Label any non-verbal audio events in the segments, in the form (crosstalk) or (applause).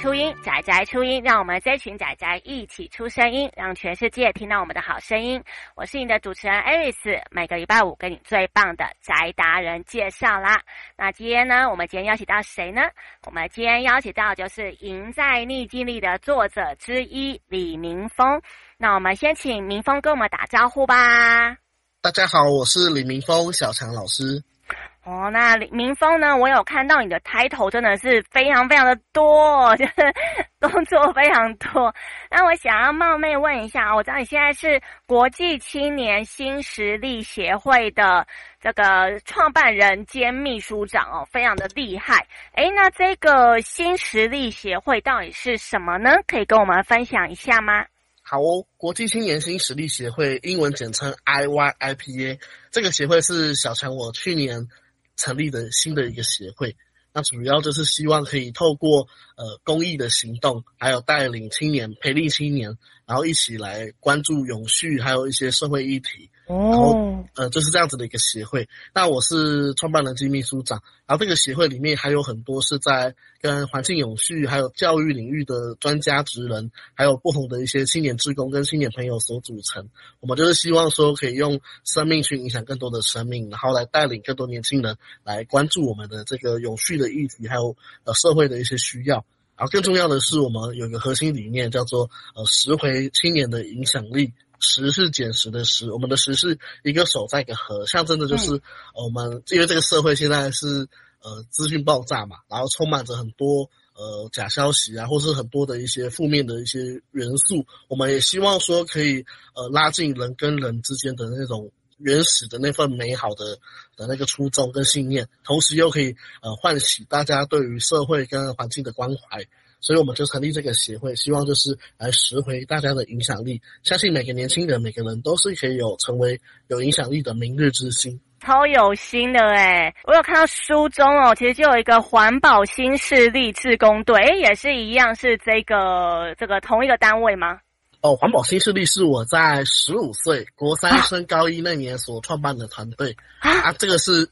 初音，宅宅初音，让我们这群宅宅一起出声音，让全世界听到我们的好声音。我是你的主持人 Aris，每个礼拜五给你最棒的宅达人介绍啦。那今天呢，我们今天邀请到谁呢？我们今天邀请到就是《赢在逆境里》的作者之一李明峰。那我们先请明峰跟我们打招呼吧。大家好，我是李明峰，小强老师。哦，那李明峰呢？我有看到你的 title 真的是非常非常的多，(laughs) 就是工作非常多。那我想要冒昧问一下啊，我知道你现在是国际青年新实力协会的这个创办人兼秘书长哦，非常的厉害。诶，那这个新实力协会到底是什么呢？可以跟我们分享一下吗？好哦，国际青年新实力协会，英文简称 IYIPA，这个协会是小强我去年。成立的新的一个协会，那主要就是希望可以透过呃公益的行动，还有带领青年、培育青年，然后一起来关注永续，还有一些社会议题。然后，呃，就是这样子的一个协会。那我是创办人兼秘书长，然后这个协会里面还有很多是在跟环境永续还有教育领域的专家职人，还有不同的一些青年职工跟青年朋友所组成。我们就是希望说，可以用生命去影响更多的生命，然后来带领更多年轻人来关注我们的这个永续的议题，还有呃社会的一些需要。然后更重要的是，我们有一个核心理念叫做呃拾回青年的影响力。拾是捡拾的十，我们的十是一个手在一个合，象征的就是、嗯、我们因为这个社会现在是呃资讯爆炸嘛，然后充满着很多呃假消息啊，或是很多的一些负面的一些元素，我们也希望说可以呃拉近人跟人之间的那种原始的那份美好的的那个初衷跟信念，同时又可以呃唤起大家对于社会跟环境的关怀。所以我们就成立这个协会，希望就是来拾回大家的影响力。相信每个年轻人，每个人都是可以有成为有影响力的明日之星。超有心的诶，我有看到书中哦，其实就有一个环保新势力志工队，诶，也是一样，是这个这个同一个单位吗？哦，环保新势力是我在十五岁国三升高一那年所创办的团队啊，啊，这个是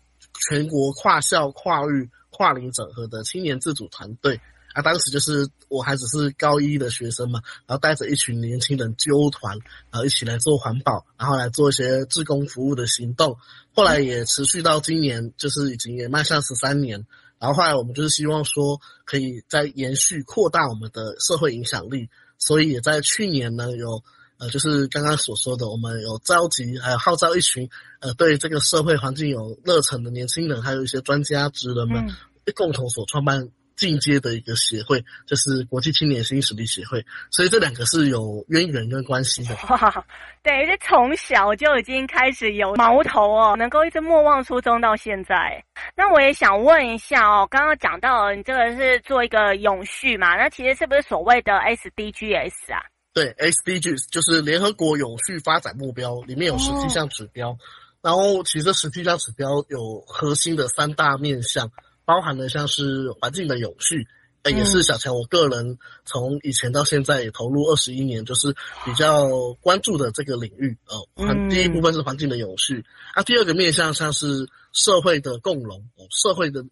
全国跨校跨域跨龄整合的青年自主团队。啊，当时就是我还只是高一的学生嘛，然后带着一群年轻人纠团，然后一起来做环保，然后来做一些志工服务的行动。后来也持续到今年，就是已经也迈向十三年。然后后来我们就是希望说，可以再延续扩大我们的社会影响力，所以也在去年呢，有呃，就是刚刚所说的，我们有召集还有号召一群呃，对这个社会环境有热忱的年轻人，还有一些专家职人们，共同所创办。进阶的一个协会，就是国际青年新实力协会，所以这两个是有渊源跟关系的。哇，(laughs) 对，这从小就已经开始有矛头哦，能够一直莫忘初衷到现在。那我也想问一下哦，刚刚讲到你这个是做一个永续嘛？那其实是不是所谓的 SDGs 啊？对，SDGs 就是联合国永续发展目标，里面有十七项指标，哦、然后其实十七项指标有核心的三大面向。包含了像是环境的有序，呃，也是小强我个人从以前到现在也投入二十一年，就是比较关注的这个领域哦。环第一部分是环境的永续，啊，第二个面向像是社会的共荣，社会的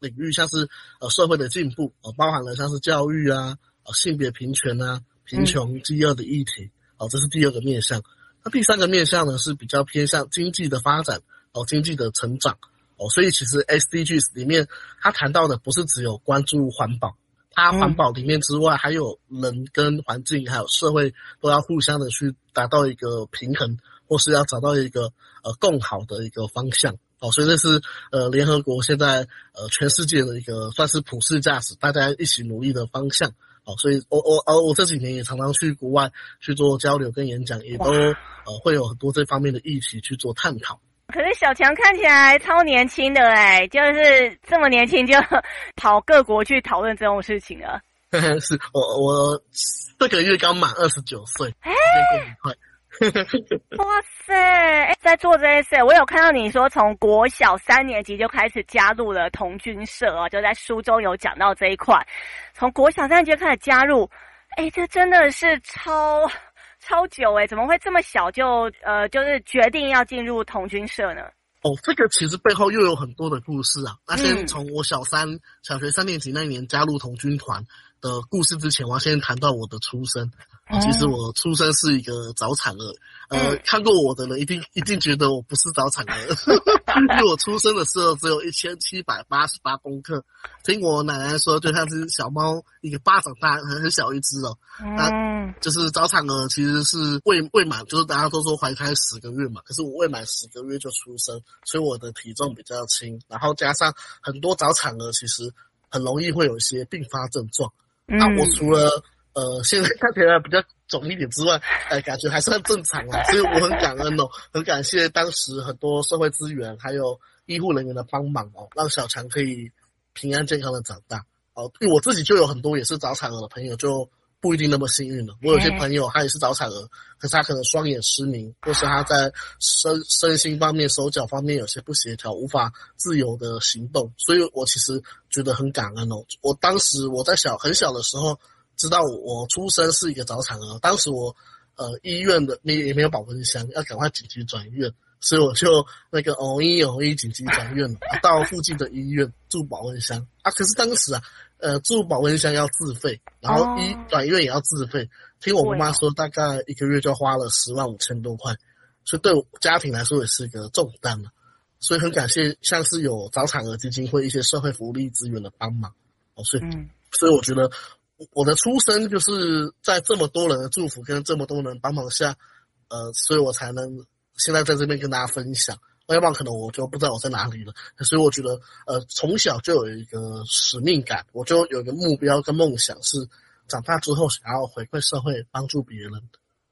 领域像是呃社会的进步，呃，包含了像是教育啊，呃，性别平权啊，贫穷饥饿的议题，哦，这是第二个面向。那第三个面向呢是比较偏向经济的发展，哦，经济的成长。哦，所以其实 SDGs 里面，他谈到的不是只有关注环保，它环保里面之外，还有人跟环境还有社会都要互相的去达到一个平衡，或是要找到一个呃更好的一个方向。哦，所以这是呃联合国现在呃全世界的一个算是普世价值，大家一起努力的方向。哦，所以我我呃我这几年也常常去国外去做交流跟演讲，也都呃会有很多这方面的议题去做探讨。可是小强看起来超年轻的哎，就是这么年轻就跑各国去讨论这种事情了。(laughs) 是我我这个月刚满二十九岁，哎，快！(laughs) 哇塞！哎，在做这些事，我有看到你说从国小三年级就开始加入了童军社哦，就在书中有讲到这一块，从国小三年级就开始加入，哎，这真的是超。超久诶，怎么会这么小就呃，就是决定要进入童军社呢？哦，这个其实背后又有很多的故事啊。那先从我小三、嗯、小学三年级那一年加入童军团的故事之前，我要先谈到我的出生。其实我出生是一个早产儿，呃，看过我的人一定一定觉得我不是早产儿，(laughs) 因为我出生的时候只有一千七百八十八公克，听我奶奶说就像是小猫一个巴掌大，很小一只哦。那就是早产儿，其实是未未满，就是大家都说怀胎十个月嘛，可是我未满十个月就出生，所以我的体重比较轻，然后加上很多早产儿其实很容易会有一些并发症状。那我除了呃，现在看起来比较肿一点之外，哎，感觉还算正常啊，所以我很感恩哦，很感谢当时很多社会资源还有医护人员的帮忙哦，让小强可以平安健康的长大。哦。因为我自己就有很多也是早产儿的朋友，就不一定那么幸运了。我有些朋友他也是早产儿，可是他可能双眼失明，或是他在身身心方面、手脚方面有些不协调，无法自由的行动。所以我其实觉得很感恩哦。我当时我在小很小的时候。知道我出生是一个早产儿，当时我呃医院的没也没有保温箱，要赶快紧急转院，所以我就那个哦一哦一紧急转院了，到附近的医院住保温箱啊。可是当时啊，呃住保温箱要自费，然后医转院也要自费，听我妈妈说大概一个月就花了十万五千多块，所以对我家庭来说也是一个重担了。所以很感谢像是有早产儿基金会一些社会福利资源的帮忙哦，所以所以我觉得。我的出生就是在这么多人的祝福跟这么多人帮忙下，呃，所以我才能现在在这边跟大家分享。要不然可能我就不知道我在哪里了。所以我觉得，呃，从小就有一个使命感，我就有一个目标跟梦想，是长大之后想要回馈社会，帮助别人。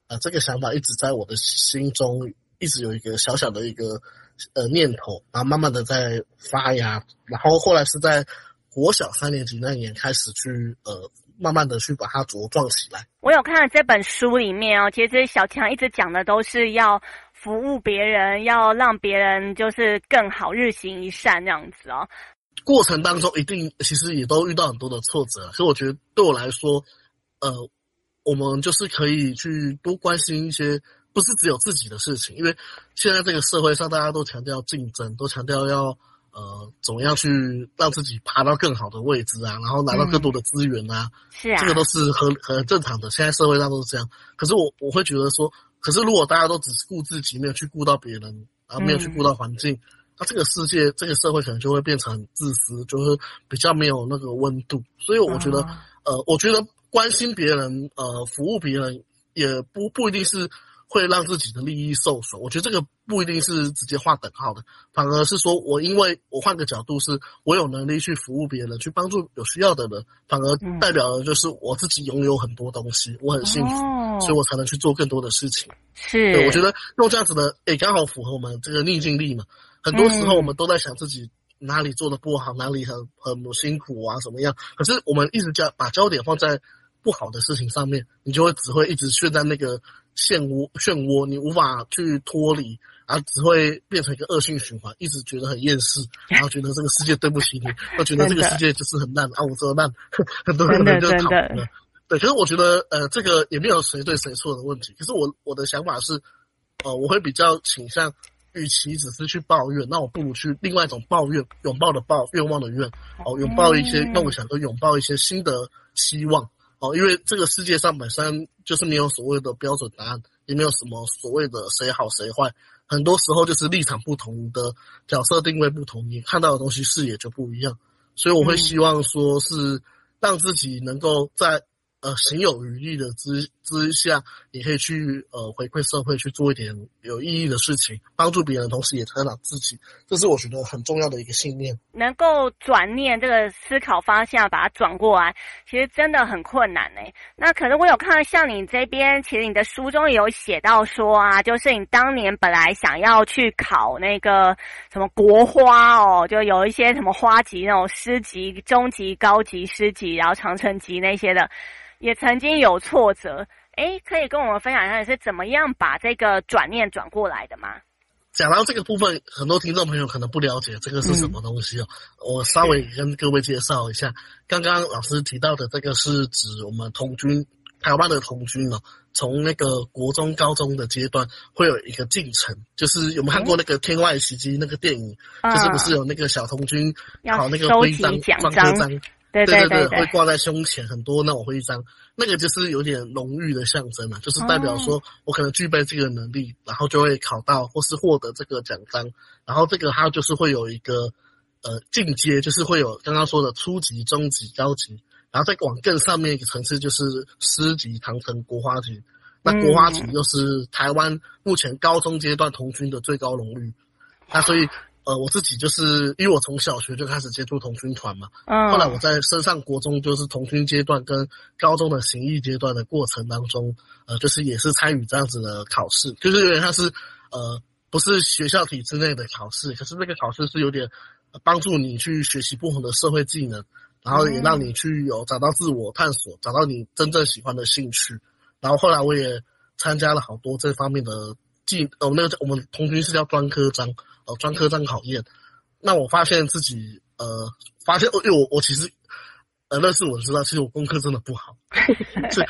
呃，这个想法一直在我的心中，一直有一个小小的一个呃念头，然后慢慢的在发芽，然后后来是在国小三年级那年开始去呃。慢慢的去把它茁壮起来。我有看到这本书里面哦，其实小强一直讲的都是要服务别人，要让别人就是更好，日行一善这样子哦。过程当中一定其实也都遇到很多的挫折，所以我觉得对我来说，呃，我们就是可以去多关心一些，不是只有自己的事情，因为现在这个社会上大家都强调竞争，都强调要。呃，怎么样去让自己爬到更好的位置啊？然后拿到更多的资源啊？嗯、是啊，这个都是很很正常的。现在社会上都是这样。可是我我会觉得说，可是如果大家都只是顾自己，没有去顾到别人，啊没有去顾到环境，那、嗯、这个世界这个社会可能就会变成很自私，就是比较没有那个温度。所以我觉得，啊、呃，我觉得关心别人，呃，服务别人，也不不一定是。会让自己的利益受损，我觉得这个不一定是直接划等号的，反而是说我因为我换个角度，是我有能力去服务别人，去帮助有需要的人，反而代表的就是我自己拥有很多东西，我很幸福，哦、所以我才能去做更多的事情。是，对，我觉得用这样子的，也，刚好符合我们这个逆境力嘛。很多时候我们都在想自己哪里做的不好，哪里很很辛苦啊，怎么样？可是我们一直将把焦点放在不好的事情上面，你就会只会一直陷在那个。漩涡，漩涡，你无法去脱离，啊只会变成一个恶性循环，一直觉得很厌世，然后觉得这个世界对不起你，(laughs) 我觉得这个世界就是很烂啊，我说烂，(laughs) 很多人就讨厌了。对，可是我觉得，呃，这个也没有谁对谁错的问题。可是我我的想法是，呃，我会比较倾向，与其只是去抱怨，那我不如去另外一种抱怨，拥抱的抱，愿望的愿，哦，拥抱一些梦想，和拥抱一些新的希望。哦，因为这个世界上本身就是没有所谓的标准答案，也没有什么所谓的谁好谁坏，很多时候就是立场不同的角色定位不同，你看到的东西视野就不一样，所以我会希望说是让自己能够在。呃，行有余力的之之下，你可以去呃回馈社会，去做一点有意义的事情，帮助别人的同时，也成长自己，这是我觉得很重要的一个信念。能够转念这个思考方向，把它转过来，其实真的很困难呢。那可是我有看到，像你这边，其实你的书中也有写到说啊，就是你当年本来想要去考那个什么国花哦，就有一些什么花级那种师级、中级、高级师级，然后长城级那些的。也曾经有挫折，诶，可以跟我们分享一下你是怎么样把这个转念转过来的吗？讲到这个部分，很多听众朋友可能不了解这个是什么东西哦，嗯、我稍微跟各位介绍一下。刚刚老师提到的这个是指我们童军台湾的童军哦，从那个国中、高中的阶段会有一个进程，就是有没有看过那个《天外奇迹》那个电影？嗯、就是不是有那个小童军考那个徽章、专科章？对对对，会挂在胸前很多那种徽章，那个就是有点荣誉的象征嘛，就是代表说我可能具备这个能力，然后就会考到或是获得这个奖章，然后这个它就是会有一个呃进阶，就是会有刚刚说的初级、中级、高级，然后再往更上面一个层次就是师级、堂城、国花级，那国花级又是台湾目前高中阶段童军的最高荣誉，那所以。呃，我自己就是因为我从小学就开始接触童军团嘛，嗯，后来我在升上国中，就是童军阶段跟高中的行义阶段的过程当中，呃，就是也是参与这样子的考试，就是有点像是呃不是学校体制内的考试，可是那个考试是有点帮助你去学习不同的社会技能，然后也让你去有找到自我探索，找到你真正喜欢的兴趣，然后后来我也参加了好多这方面的技，呃，那个我们童军是叫专科章。呃，专科章考验，那我发现自己呃，发现，因为我我其实呃，认识我知道，其实我功课真的不好，(laughs) 所以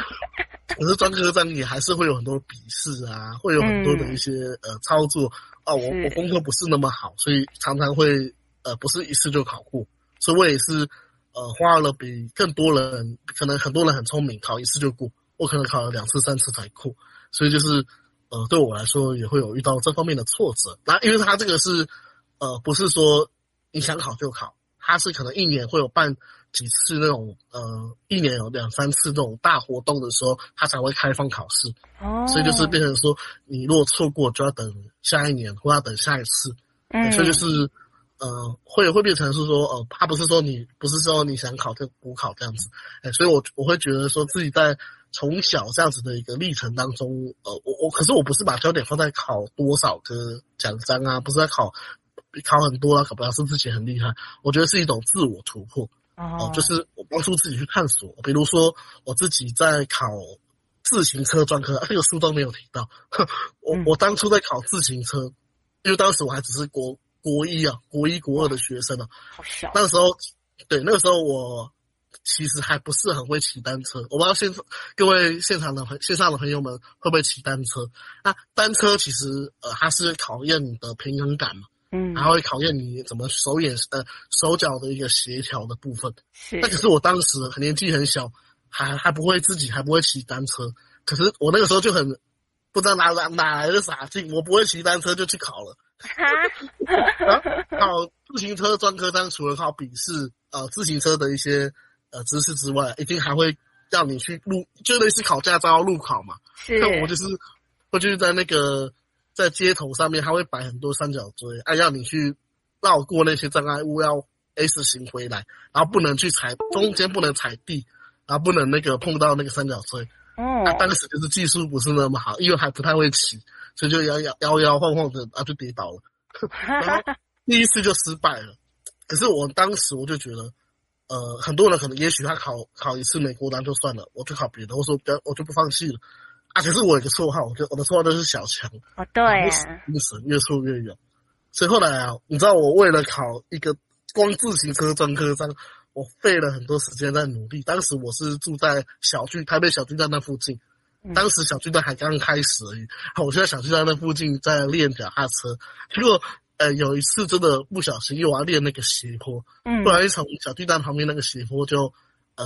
可是专科章也还是会有很多笔试啊，会有很多的一些、嗯、呃操作。啊，我我功课不是那么好，所以常常会呃不是一次就考过，所以我也是呃花了比更多人，可能很多人很聪明，考一次就过，我可能考了两次三次才过，所以就是。呃，对我来说也会有遇到这方面的挫折。那因为他这个是，呃，不是说你想考就考，他是可能一年会有办几次那种，呃，一年有两三次这种大活动的时候，他才会开放考试。哦。所以就是变成说，你如果错过，就要等下一年，或要等下一次。嗯。所以就是，呃，会会变成是说，呃，他不是说你不是说你想考就补考这样子。哎，所以我我会觉得说自己在。从小这样子的一个历程当中，呃，我我可是我不是把焦点放在考多少个奖章啊，不是在考考很多啊，考不了是自己很厉害。我觉得是一种自我突破，哦、呃，就是我帮助自己去探索。比如说我自己在考自行车专科，这个书都没有提到。(laughs) 我我当初在考自行车，因为当时我还只是国国一啊，国一国二的学生啊，好小。那个时候，对，那个时候我。其实还不是很会骑单车，我不知道现各位现场的朋线上的朋友们会不会骑单车？那单车其实呃，它是考验你的平衡感嘛，嗯，还会考验你怎么手眼呃手脚的一个协调的部分。是。那可是我当时年纪很小，还还不会自己还不会骑单车，可是我那个时候就很不知道哪哪哪来的傻劲，我不会骑单车就去考了。(laughs) 啊，考自行车专科章除了考笔试呃自行车的一些。呃，知识之外，一定还会让你去路，就类似考驾照路考嘛。是。那我就是，我就是在那个在街头上面，他会摆很多三角锥，哎，让你去绕过那些障碍物，要 S 型回来，然后不能去踩中间，不能踩地，然后不能那个碰到那个三角锥。哦。那当时就是技术不是那么好，因为还不太会骑，所以就摇摇摇摇晃晃的，然后就跌倒了。(laughs) 然后第一次就失败了。可是我当时我就觉得。呃，很多人可能也许他考考一次美国单就算了，我就考别的，我说不要，我就不放弃了。啊，可是我有个绰号，我就我的绰号都是小强。哦，对啊。越死越远，所以后来啊，你知道我为了考一个光自行车专科章，我费了很多时间在努力。当时我是住在小巨台北小巨蛋那附近，当时小巨蛋还刚开始而已。我现在小巨蛋那附近在练脚踏车，结果。呃，有一次真的不小心，因为我要练那个斜坡，嗯，不然一从小巨蛋旁边那个斜坡就，呃，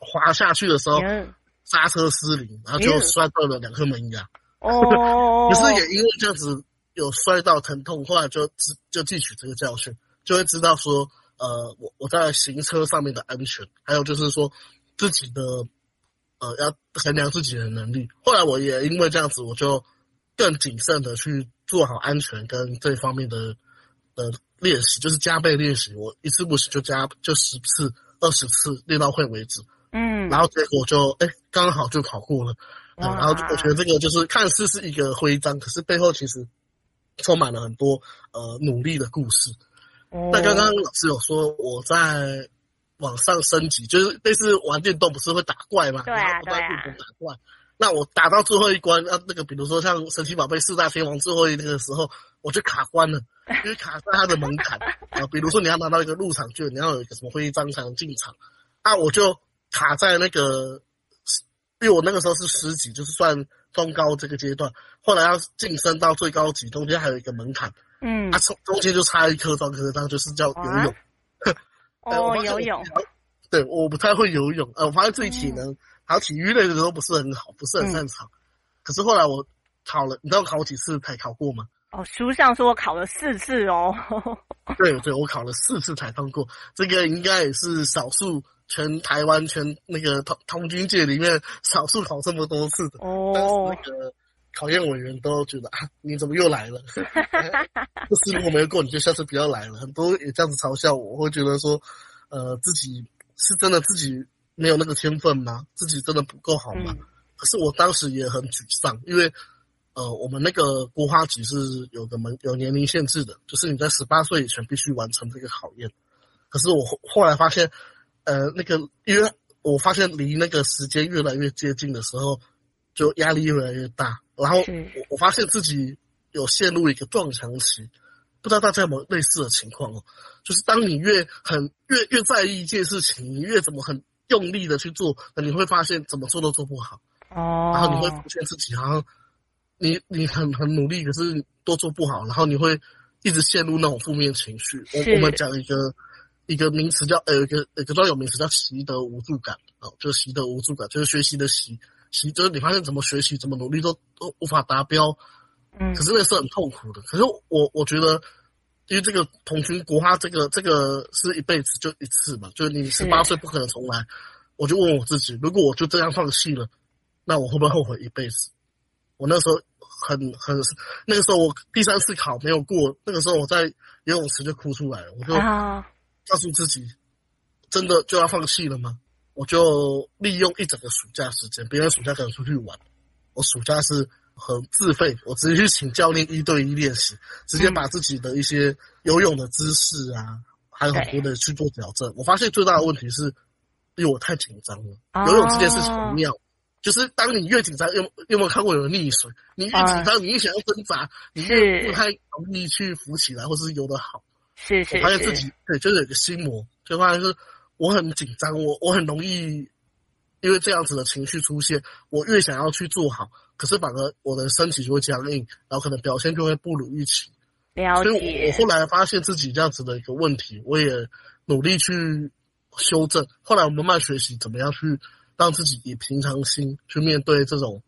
滑下去的时候，刹车失灵，然后就摔断了两颗门牙。哦，(laughs) 可是也因为这样子有摔到疼痛，后来就就就汲取这个教训，就会知道说，呃，我我在行车上面的安全，还有就是说自己的，呃，要衡量自己的能力。后来我也因为这样子，我就更谨慎的去。做好安全跟这方面的呃练习，就是加倍练习。我一次不行就加就十次、二十次练到会为止。嗯，然后结果就哎刚好就考过了。嗯，然后我觉得这个就是看似是一个徽章，可是背后其实充满了很多呃努力的故事。那刚刚老师有说我在往上升级，就是类似玩电动不是会打怪嘛？对啊，对啊，打怪。那我打到最后一关，那那个比如说像神奇宝贝四大天王最后一那个时候，我就卡关了，因为卡在它的门槛啊。比如说你要拿到一个入场券，你要有一个什么徽章才能进场，啊，我就卡在那个因为我那个时候是十级，就是算中高这个阶段，后来要晋升到最高级，中间还有一个门槛。嗯，啊，中中间就差一科专科，这样就是叫游泳。(laughs) 哦，游泳。对，我不太会游泳。呃，我发现自己体能还有体育类的都不是很好，不是很擅长。可是后来我考了，你知道我考几次才考过吗？哦，书上说我考了四次哦。对对，我考了四次才通过，这个应该也是少数全台湾全那个童童军界里面少数考这么多次的。哦。但是那个考验委员都觉得啊，你怎么又来了？(laughs) 这次如果没有过，你就下次不要来了。很多也这样子嘲笑我，我会觉得说，呃，自己是真的自己没有那个天分吗？自己真的不够好吗？嗯。可是我当时也很沮丧，因为。呃，我们那个国花级是有个门有年龄限制的，就是你在十八岁以前必须完成这个考验。可是我后后来发现，呃，那个因为我发现离那个时间越来越接近的时候，就压力越来越大。然后我我发现自己有陷入一个撞墙期，不知道大家有没有类似的情况哦？就是当你越很越越在意一件事情，你越怎么很用力的去做，你会发现怎么做都做不好。哦。然后你会发现自己好像。你你很很努力，可是都做不好，然后你会一直陷入那种负面情绪。我我们讲一个一个名词叫呃，有一个有一个专有名词叫习得无助感哦，就是习得无助感，就是学习的习习，就是你发现怎么学习怎么努力都都无法达标，嗯，可是那是很痛苦的。可是我我觉得，因为这个童军国花这个这个是一辈子就一次嘛，就是你十八岁不可能重来。我就问我自己，如果我就这样放弃了，那我会不会后悔一辈子？我那时候很很，那个时候我第三次考没有过，那个时候我在游泳池就哭出来了。我就告诉自己，真的就要放弃了吗？我就利用一整个暑假时间，别人暑假可能出去玩，我暑假是很自费，我直接去请教练一对一练习，直接把自己的一些游泳的姿势啊，还有很多的去做矫正。我发现最大的问题是，因为我太紧张了，游泳这件事情很妙。就是当你越紧张，有有没有看过有人溺水？你越紧张，你越想要挣扎，你越不太容易去浮起来，或是游得好。是是，是。我发现自己对，就是有个心魔，就发现是我很紧张，我我很容易因为这样子的情绪出现，我越想要去做好，可是反而我的身体就会僵硬，然后可能表现就会不如预期。了解。所以我后来发现自己这样子的一个问题，我也努力去修正。后来我慢慢学习怎么样去。让自己以平常心去面对这种，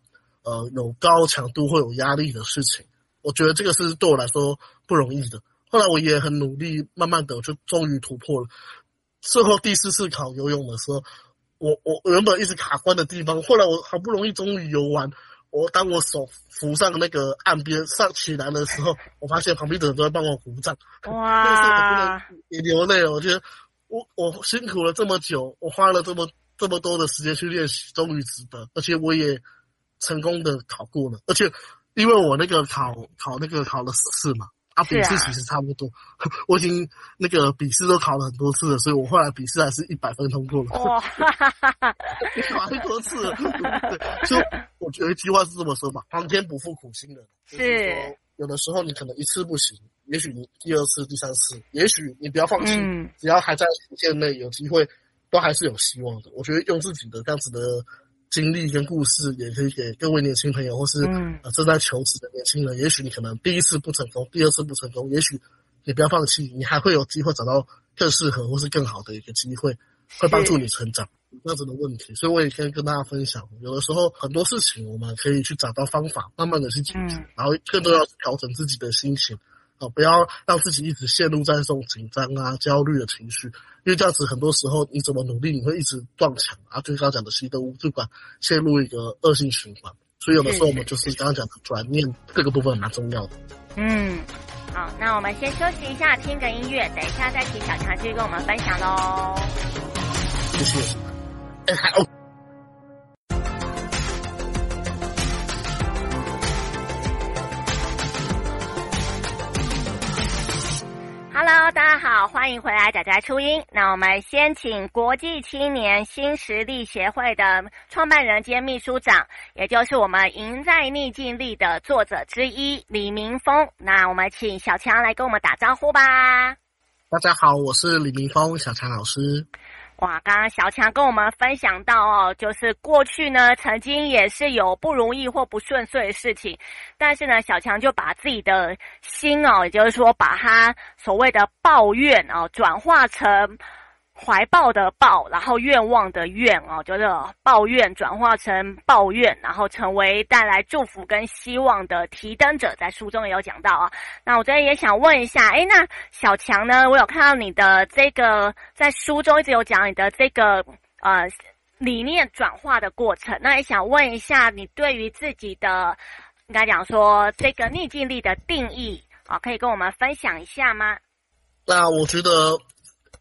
呃，有高强度或有压力的事情，我觉得这个是对我来说不容易的。后来我也很努力，慢慢的就终于突破了。最后第四次考游泳的时候，我我原本一直卡关的地方，后来我好不容易终于游完。我当我手扶上那个岸边上起来的时候，我发现旁边的人都在帮我鼓掌。哇！那时候我不能也流泪了。我觉得我我辛苦了这么久，我花了这么。这么多的时间去练习，终于值得，而且我也成功的考过了。而且因为我那个考考那个考了四次嘛，啊，笔试其实差不多，啊、(laughs) 我已经那个笔试都考了很多次了，所以我后来笔试还是一百分通过了。哇，(laughs) 考很多次了，对，就我觉得一句话是这么说吧：皇天不负苦心人。是，就是说有的时候你可能一次不行，也许你第二次、第三次，也许你不要放弃，嗯、只要还在时间内有机会。都还是有希望的。我觉得用自己的这样子的经历跟故事，也可以给各位年轻朋友，或是呃正在求职的年轻人。也许你可能第一次不成功，第二次不成功，也许你不要放弃，你还会有机会找到更适合或是更好的一个机会，会帮助你成长。这样子的问题，所以我也可以跟大家分享，有的时候很多事情我们可以去找到方法，慢慢的去解决，然后更多要调整自己的心情。哦，不要让自己一直陷入在这种紧张啊、焦虑的情绪，因为这样子很多时候你怎么努力，你会一直撞墙啊。就刚刚讲的习得无助感，陷入一个恶性循环。所以有的时候我们就是刚刚讲的转念，这个部分蛮重要的。嗯，好，那我们先休息一下，听个音乐，等一下再请小强继续跟我们分享喽。谢谢。哎，还哦。Hello，大家好，欢迎回来，仔仔初音。那我们先请国际青年新实力协会的创办人兼秘书长，也就是我们《赢在逆境力》的作者之一李明峰。那我们请小强来跟我们打招呼吧。大家好，我是李明峰，小强老师。哇，刚刚小强跟我们分享到哦，就是过去呢，曾经也是有不如意或不顺遂的事情，但是呢，小强就把自己的心哦，也就是说，把他所谓的抱怨哦，转化成。怀抱的抱，然后愿望的愿哦，就是抱怨转化成抱怨，然后成为带来祝福跟希望的提灯者，在书中也有讲到啊。那我这边也想问一下，诶，那小强呢？我有看到你的这个在书中一直有讲你的这个呃理念转化的过程，那也想问一下你对于自己的应该讲说这个逆境力的定义啊，可以跟我们分享一下吗？那我觉得。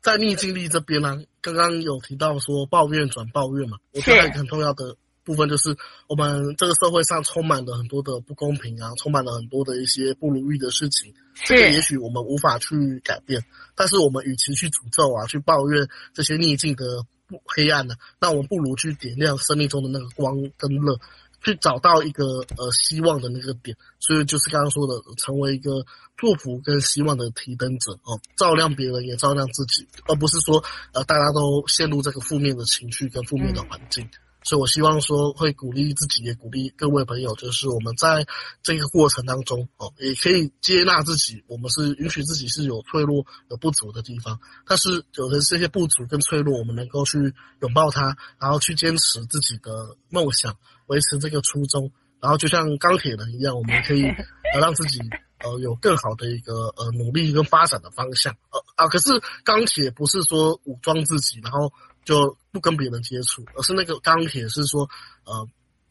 在逆境力这边呢、啊，刚刚有提到说抱怨转抱怨嘛，我觉得很重要的部分就是我们这个社会上充满了很多的不公平啊，充满了很多的一些不如意的事情，这个也许我们无法去改变，但是我们与其去诅咒啊，去抱怨这些逆境的不黑暗呢、啊，那我们不如去点亮生命中的那个光跟乐。去找到一个呃希望的那个点，所以就是刚刚说的，成为一个祝福跟希望的提灯者哦，照亮别人也照亮自己，而不是说呃大家都陷入这个负面的情绪跟负面的环境。所以我希望说会鼓励自己，也鼓励各位朋友，就是我们在这个过程当中哦，也可以接纳自己，我们是允许自己是有脆弱、有不足的地方，但是有的这些不足跟脆弱，我们能够去拥抱它，然后去坚持自己的梦想。维持这个初衷，然后就像钢铁人一样，我们可以 (laughs) 呃让自己呃有更好的一个呃努力跟发展的方向。呃啊，可是钢铁不是说武装自己，然后就不跟别人接触，而是那个钢铁是说呃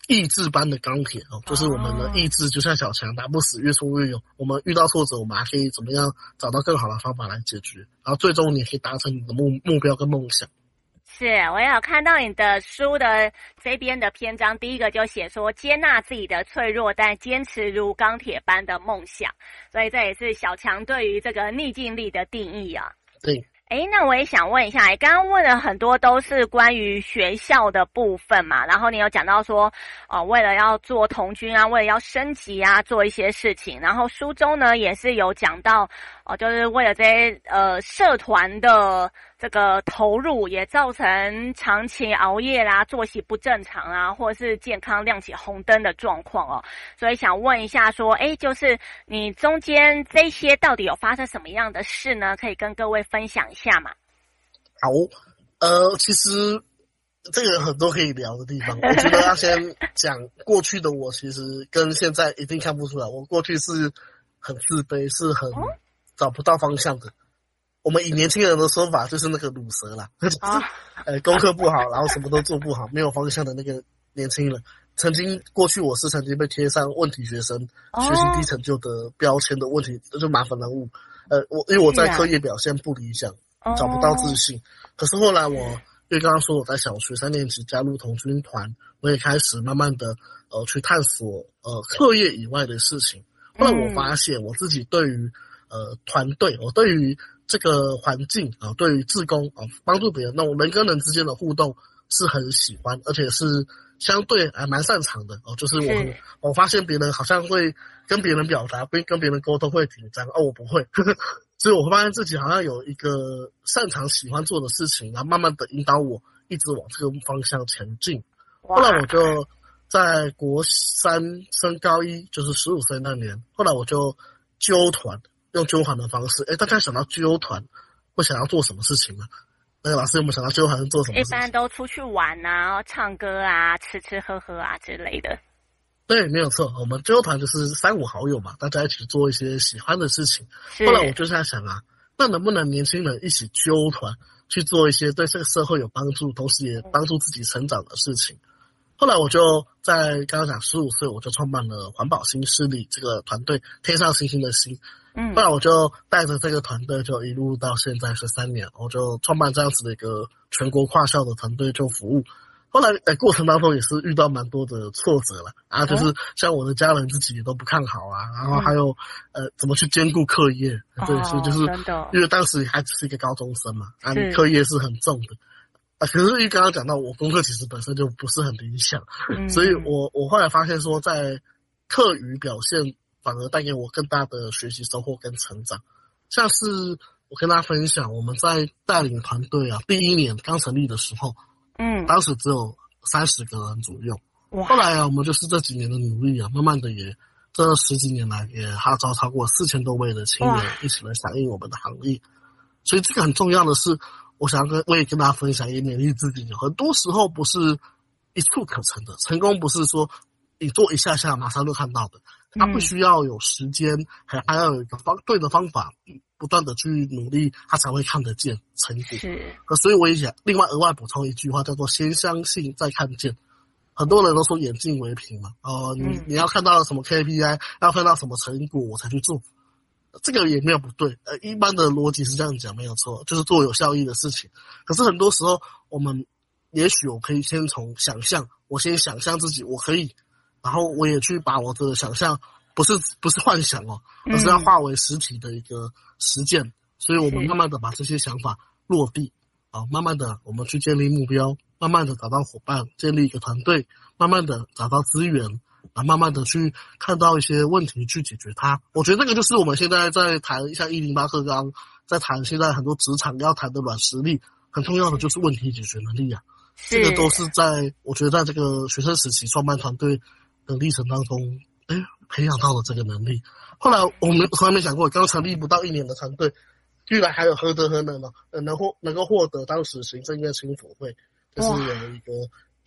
意志般的钢铁哦，就是我们的意志就像小强，打不死，越挫越勇。我们遇到挫折，我们还可以怎么样找到更好的方法来解决，然后最终你可以达成你的目目标跟梦想。是，我也有看到你的书的这边的篇章，第一个就写说接纳自己的脆弱，但坚持如钢铁般的梦想，所以这也是小强对于这个逆境力的定义啊。对。哎，那我也想问一下，刚刚问了很多都是关于学校的部分嘛，然后你有讲到说，哦，为了要做童军啊，为了要升级啊，做一些事情，然后书中呢也是有讲到，哦，就是为了这些呃社团的这个投入，也造成长期熬夜啦、作息不正常啊，或者是健康亮起红灯的状况哦，所以想问一下说，诶，就是你中间这些到底有发生什么样的事呢？可以跟各位分享一下。下嘛，好，呃，其实这个有很多可以聊的地方。我觉得要先 (laughs) 讲过去的我，其实跟现在一定看不出来。我过去是很自卑，是很找不到方向的。我们以年轻人的说法，就是那个卤蛇啦，啊、呃，(laughs) 功课不好，然后什么都做不好，没有方向的那个年轻人。曾经过去我是曾经被贴上问题学生、学习低成就的标签的问题，这就麻烦人物。呃，我因为我在课业表现不理想。找不到自信，可是后来我因为刚刚说我在小学三年级加入童军团，我也开始慢慢的呃去探索呃课业以外的事情。后来我发现我自己对于呃团队，我对于这个环境啊，对于志工啊，帮助别人那种人跟人之间的互动是很喜欢，而且是相对还蛮擅长的哦。就是我我发现别人好像会跟别人表达，跟跟别人沟通会紧张哦，我不会。呵 (laughs) 呵所以我会发现自己好像有一个擅长、喜欢做的事情，然后慢慢的引导我一直往这个方向前进。后来我就在国三升高一，就是十五岁那年，后来我就纠团，用揪团的方式。哎，大家想到揪团会想要做什么事情呢？那个老师有没有想到揪团是做什么事情？一般都出去玩啊，唱歌啊，吃吃喝喝啊之类的。对，没有错。我们揪团就是三五好友嘛，大家一起做一些喜欢的事情。后来我就在想啊，那能不能年轻人一起揪团去做一些对这个社会有帮助，同时也帮助自己成长的事情？后来我就在刚刚讲十五岁，我就创办了环保新势力这个团队，天上星星的星。嗯，后来我就带着这个团队，就一路到现在十三年，我就创办这样子的一个全国跨校的团队，就服务。后来在过程当中也是遇到蛮多的挫折了啊，就是像我的家人自己也都不看好啊，然后还有呃怎么去兼顾课业，对，所以就是因为当时还只是一个高中生嘛，啊，课业是很重的啊。可是因为刚刚讲到我功课其实本身就不是很理想，所以我我后来发现说在课余表现反而带给我更大的学习收获跟成长，像是我跟大家分享，我们在带领团队啊，第一年刚成立的时候，嗯，当时只有三十个人左右。哇后来啊，我们就是这几年的努力啊，慢慢的也这十几年来也号召超过四千多位的青年一起来响应我们的行业。所以这个很重要的是，我想跟我也跟大家分享，也勉励自己，很多时候不是一蹴可成的，成功不是说你做一下下马上就看到的，它不需要有时间，还还要有一个方对的方法，不断的去努力，它才会看得见成果。是，所以我也想另外额外补充一句话，叫做先相信再看见。很多人都说眼见为凭嘛，哦、呃，你你要看到什么 KPI，要看到什么成果我才去做，这个也没有不对，呃，一般的逻辑是这样讲没有错，就是做有效益的事情。可是很多时候，我们也许我可以先从想象，我先想象自己我可以，然后我也去把我的想象，不是不是幻想哦，而是要化为实体的一个实践。嗯、所以我们慢慢的把这些想法落地，啊，慢慢的我们去建立目标。慢慢的找到伙伴，建立一个团队，慢慢的找到资源，啊，慢慢的去看到一些问题去解决它。我觉得这个就是我们现在在谈像一零八课纲，在谈现在很多职场要谈的软实力，很重要的就是问题解决能力啊。这个都是在我觉得在这个学生时期创办团队的历程当中，哎，培养到了这个能力。后来我们从来没想过，刚成立不到一年的团队，居然还有何德何能呢？呃，能获能够获得当时行政院青辅会。就是有一个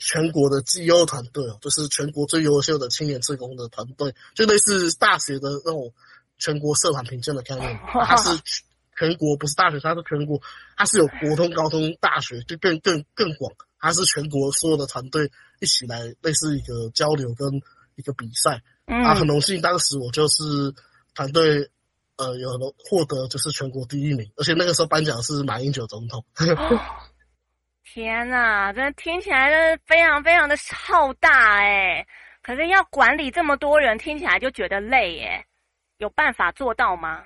全国的绩优团队哦，就是全国最优秀的青年志工的团队，就类似大学的那种全国社团评鉴的概念。它是全国，不是大学，它是全国，它是有国通、高通、大学，就更更更广。它是全国所有的团队一起来，类似一个交流跟一个比赛。啊，很荣幸，当时我就是团队，呃，有获得就是全国第一名，而且那个时候颁奖是马英九总统。(laughs) 天呐，真的听起来真的非常非常的浩大哎，可是要管理这么多人，听起来就觉得累诶，有办法做到吗？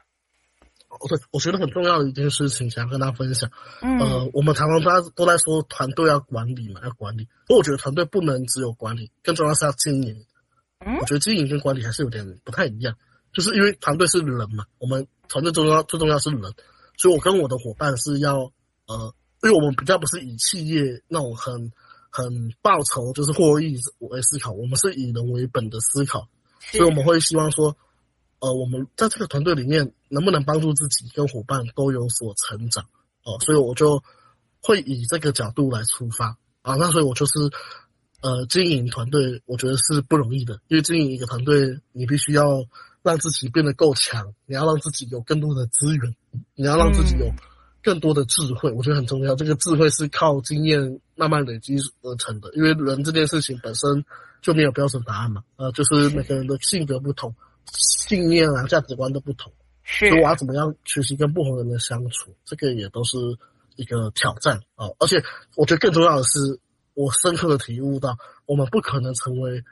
哦，对，我觉得很重要的一件事情，想要跟大家分享。嗯，呃，我们常常大家都在说团队要管理嘛，要管理。不过我觉得团队不能只有管理，更重要是要经营。嗯，我觉得经营跟管理还是有点不太一样，就是因为团队是人嘛，我们团队最重要最重要是人，所以我跟我的伙伴是要呃。因为我们比较不是以企业那种很很报酬就是获益为思考，我们是以人为本的思考，所以我们会希望说，呃，我们在这个团队里面能不能帮助自己跟伙伴都有所成长哦，所以我就会以这个角度来出发啊，那所以我就是呃经营团队，我觉得是不容易的，因为经营一个团队，你必须要让自己变得够强，你要让自己有更多的资源，你要让自己有。更多的智慧，我觉得很重要。这个智慧是靠经验慢慢累积而成的，因为人这件事情本身就没有标准答案嘛。呃，就是每个人的性格不同，信念啊、价值观都不同，是。所以我要怎么样学习跟不同人的相处，这个也都是一个挑战啊、呃。而且我觉得更重要的是，我深刻的体悟到，我们不可能成为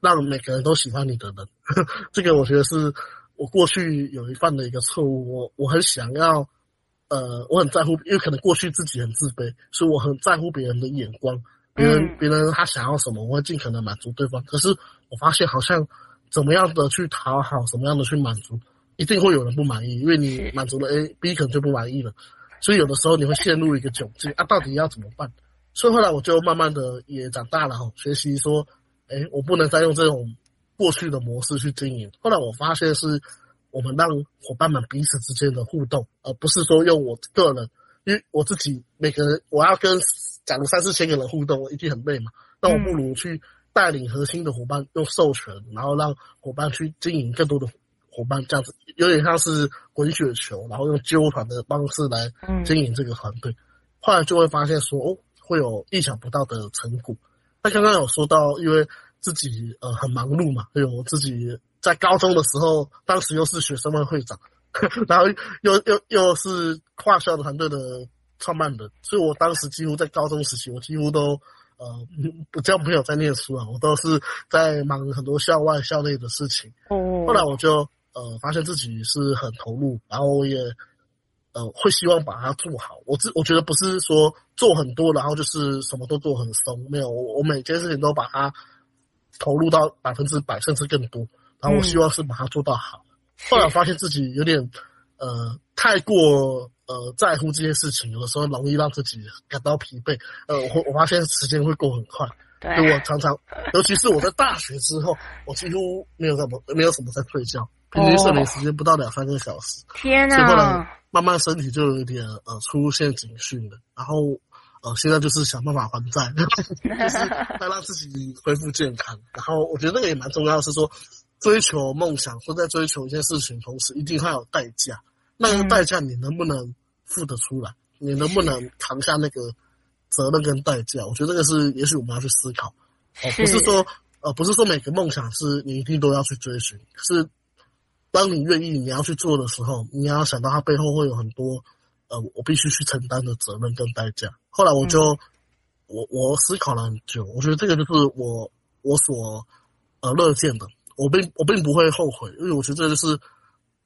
让每个人都喜欢你的人。(laughs) 这个我觉得是我过去有一犯的一个错误。我我很想要。呃，我很在乎，因为可能过去自己很自卑，所以我很在乎别人的眼光，别人别人他想要什么，我会尽可能满足对方。可是我发现，好像怎么样的去讨好，怎么样的去满足，一定会有人不满意，因为你满足了 A，B 可能就不满意了。所以有的时候你会陷入一个窘境啊，到底要怎么办？所以后来我就慢慢的也长大了哈，学习说，哎，我不能再用这种过去的模式去经营。后来我发现是。我们让伙伴们彼此之间的互动，而不是说用我个人，因为我自己每个人我要跟假如三四千个人互动，我一定很累嘛。那我不如去带领核心的伙伴用授权，然后让伙伴去经营更多的伙伴，这样子有点像是滚雪球，然后用揪团的方式来经营这个团队。后来就会发现说，哦，会有意想不到的成果。那刚刚有说到，因为自己呃很忙碌嘛，还有自己。在高中的时候，当时又是学生会会长，(laughs) 然后又又又是跨校的团队的创办人，所以我当时几乎在高中时期，我几乎都呃不叫朋友在念书啊，我都是在忙很多校外校内的事情。哦后来我就呃发现自己是很投入，然后我也呃会希望把它做好。我自我觉得不是说做很多，然后就是什么都做很松，没有，我我每件事情都把它投入到百分之百，甚至更多。然后我希望是把它做到好，嗯、后来我发现自己有点，呃，太过呃在乎这些事情，有的时候容易让自己感到疲惫。呃，我我发现时间会过很快。对，我常常，(laughs) 尤其是我在大学之后，我几乎没有什么没有什么在睡觉，平均睡眠时间不到两三个小时。天哪！所以后来慢慢身体就有一点呃出现警讯了，然后呃现在就是想办法还债，(laughs) 就是要让自己恢复健康。然后我觉得那个也蛮重要是说，追求梦想或在追求一件事情同时，一定会有代价。那个代价你能不能付得出来？嗯、你能不能扛下那个？责任跟代价，我觉得这个是，也许我们要去思考，哦，不是说，呃，不是说每个梦想是你一定都要去追寻，是当你愿意你要去做的时候，你要想到它背后会有很多，呃，我必须去承担的责任跟代价。后来我就，嗯、我我思考了很久，我觉得这个就是我我所呃乐见的，我并我并不会后悔，因为我觉得这就是